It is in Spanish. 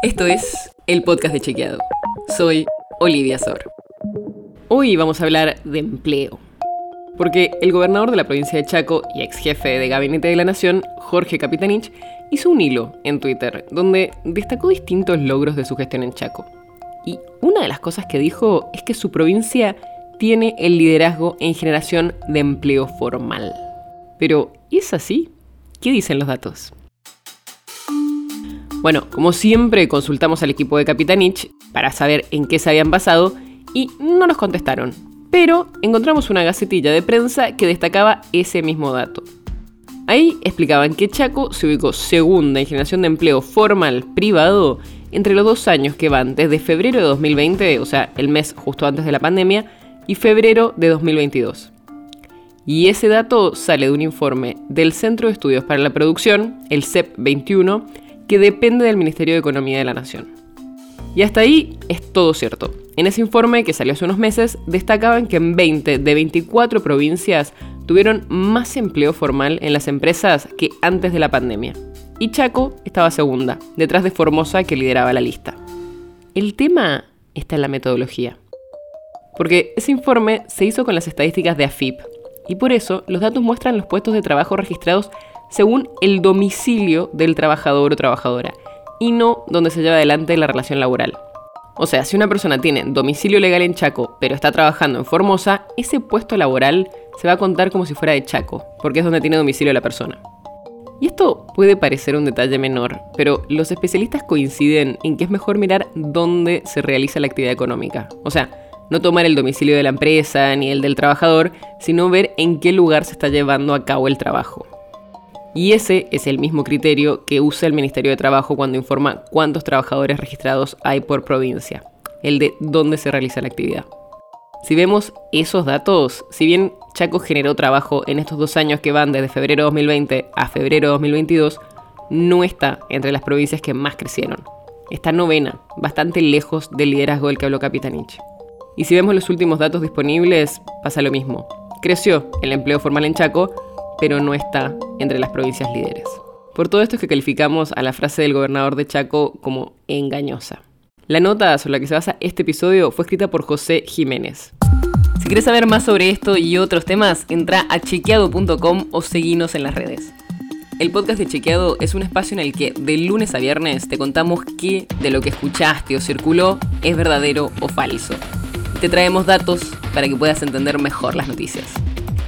Esto es el podcast de Chequeado. Soy Olivia Sor. Hoy vamos a hablar de empleo. Porque el gobernador de la provincia de Chaco y ex jefe de gabinete de la nación, Jorge Capitanich, hizo un hilo en Twitter donde destacó distintos logros de su gestión en Chaco. Y una de las cosas que dijo es que su provincia tiene el liderazgo en generación de empleo formal. Pero, ¿es así? ¿Qué dicen los datos? Bueno, como siempre, consultamos al equipo de Capitanich para saber en qué se habían basado y no nos contestaron. Pero encontramos una gacetilla de prensa que destacaba ese mismo dato. Ahí explicaban que Chaco se ubicó segunda en generación de empleo formal privado entre los dos años que van desde febrero de 2020, o sea, el mes justo antes de la pandemia, y febrero de 2022. Y ese dato sale de un informe del Centro de Estudios para la Producción, el CEP 21, que depende del Ministerio de Economía de la Nación. Y hasta ahí es todo cierto. En ese informe que salió hace unos meses, destacaban que en 20 de 24 provincias tuvieron más empleo formal en las empresas que antes de la pandemia. Y Chaco estaba segunda, detrás de Formosa que lideraba la lista. El tema está en la metodología. Porque ese informe se hizo con las estadísticas de AFIP, y por eso los datos muestran los puestos de trabajo registrados según el domicilio del trabajador o trabajadora, y no donde se lleva adelante la relación laboral. O sea, si una persona tiene domicilio legal en Chaco, pero está trabajando en Formosa, ese puesto laboral se va a contar como si fuera de Chaco, porque es donde tiene domicilio la persona. Y esto puede parecer un detalle menor, pero los especialistas coinciden en que es mejor mirar dónde se realiza la actividad económica. O sea, no tomar el domicilio de la empresa ni el del trabajador, sino ver en qué lugar se está llevando a cabo el trabajo. Y ese es el mismo criterio que usa el Ministerio de Trabajo cuando informa cuántos trabajadores registrados hay por provincia, el de dónde se realiza la actividad. Si vemos esos datos, si bien Chaco generó trabajo en estos dos años que van desde febrero de 2020 a febrero de 2022, no está entre las provincias que más crecieron. Está novena, bastante lejos del liderazgo del que habló Capitanich. Y si vemos los últimos datos disponibles, pasa lo mismo. Creció el empleo formal en Chaco, pero no está entre las provincias líderes. Por todo esto es que calificamos a la frase del gobernador de Chaco como engañosa. La nota sobre la que se basa este episodio fue escrita por José Jiménez. Si quieres saber más sobre esto y otros temas, entra a chequeado.com o seguinos en las redes. El podcast de Chequeado es un espacio en el que de lunes a viernes te contamos qué de lo que escuchaste o circuló es verdadero o falso te traemos datos para que puedas entender mejor las noticias.